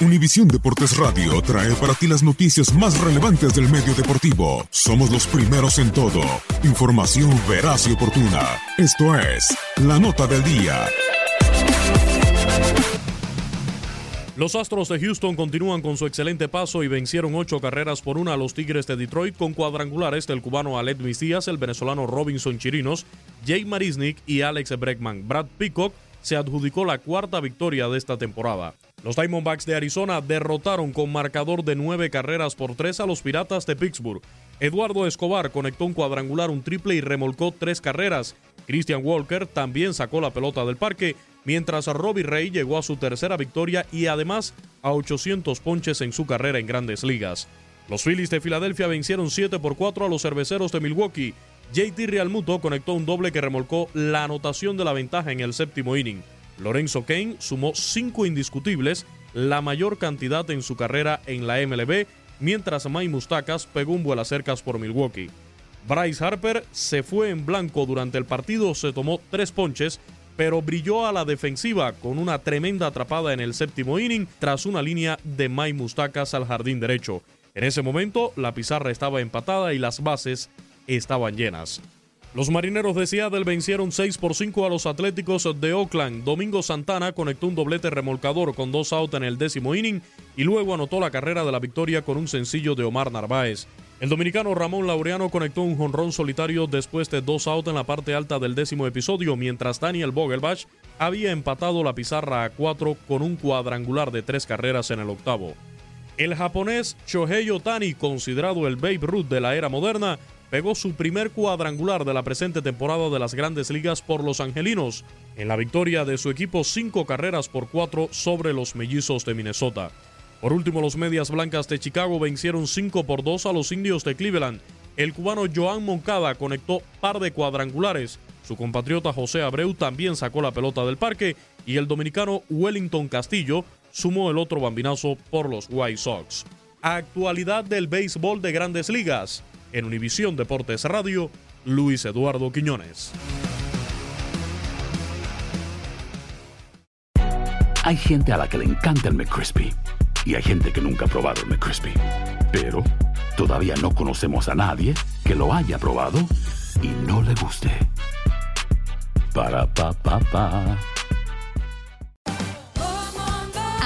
Univisión Deportes Radio trae para ti las noticias más relevantes del medio deportivo. Somos los primeros en todo. Información veraz y oportuna. Esto es La Nota del Día. Los Astros de Houston continúan con su excelente paso y vencieron ocho carreras por una a los Tigres de Detroit con cuadrangulares del cubano Alet Díaz, el venezolano Robinson Chirinos, Jake Marisnik y Alex Bregman. Brad Peacock se adjudicó la cuarta victoria de esta temporada. Los Diamondbacks de Arizona derrotaron con marcador de nueve carreras por tres a los Piratas de Pittsburgh. Eduardo Escobar conectó un cuadrangular, un triple y remolcó tres carreras. Christian Walker también sacó la pelota del parque, mientras Robbie Ray llegó a su tercera victoria y además a 800 ponches en su carrera en grandes ligas. Los Phillies de Filadelfia vencieron 7 por 4 a los cerveceros de Milwaukee. JT Realmuto conectó un doble que remolcó la anotación de la ventaja en el séptimo inning. Lorenzo Kane sumó cinco indiscutibles, la mayor cantidad en su carrera en la MLB, mientras Mike Mustacas pegó un vuelo cercas por Milwaukee. Bryce Harper se fue en blanco durante el partido, se tomó tres ponches, pero brilló a la defensiva con una tremenda atrapada en el séptimo inning tras una línea de Mike Mustacas al jardín derecho. En ese momento, la pizarra estaba empatada y las bases estaban llenas. Los marineros de Seattle vencieron 6 por 5 a los Atléticos de Oakland. Domingo Santana conectó un doblete remolcador con dos outs en el décimo inning y luego anotó la carrera de la victoria con un sencillo de Omar Narváez. El dominicano Ramón Laureano conectó un jonrón solitario después de dos outs en la parte alta del décimo episodio, mientras Daniel Vogelbach había empatado la pizarra a cuatro con un cuadrangular de tres carreras en el octavo. El japonés Shohei Otani, considerado el Babe Ruth de la era moderna, pegó su primer cuadrangular de la presente temporada de las grandes ligas por los angelinos, en la victoria de su equipo cinco carreras por cuatro sobre los mellizos de Minnesota. Por último, los medias blancas de Chicago vencieron 5 por 2 a los indios de Cleveland. El cubano Joan Moncada conectó par de cuadrangulares. Su compatriota José Abreu también sacó la pelota del parque y el dominicano Wellington Castillo sumó el otro bambinazo por los White Sox. Actualidad del béisbol de grandes ligas. En Univisión Deportes Radio, Luis Eduardo Quiñones. Hay gente a la que le encanta el McCrispy y hay gente que nunca ha probado el McCrispy. Pero todavía no conocemos a nadie que lo haya probado y no le guste. Para pa pa pa.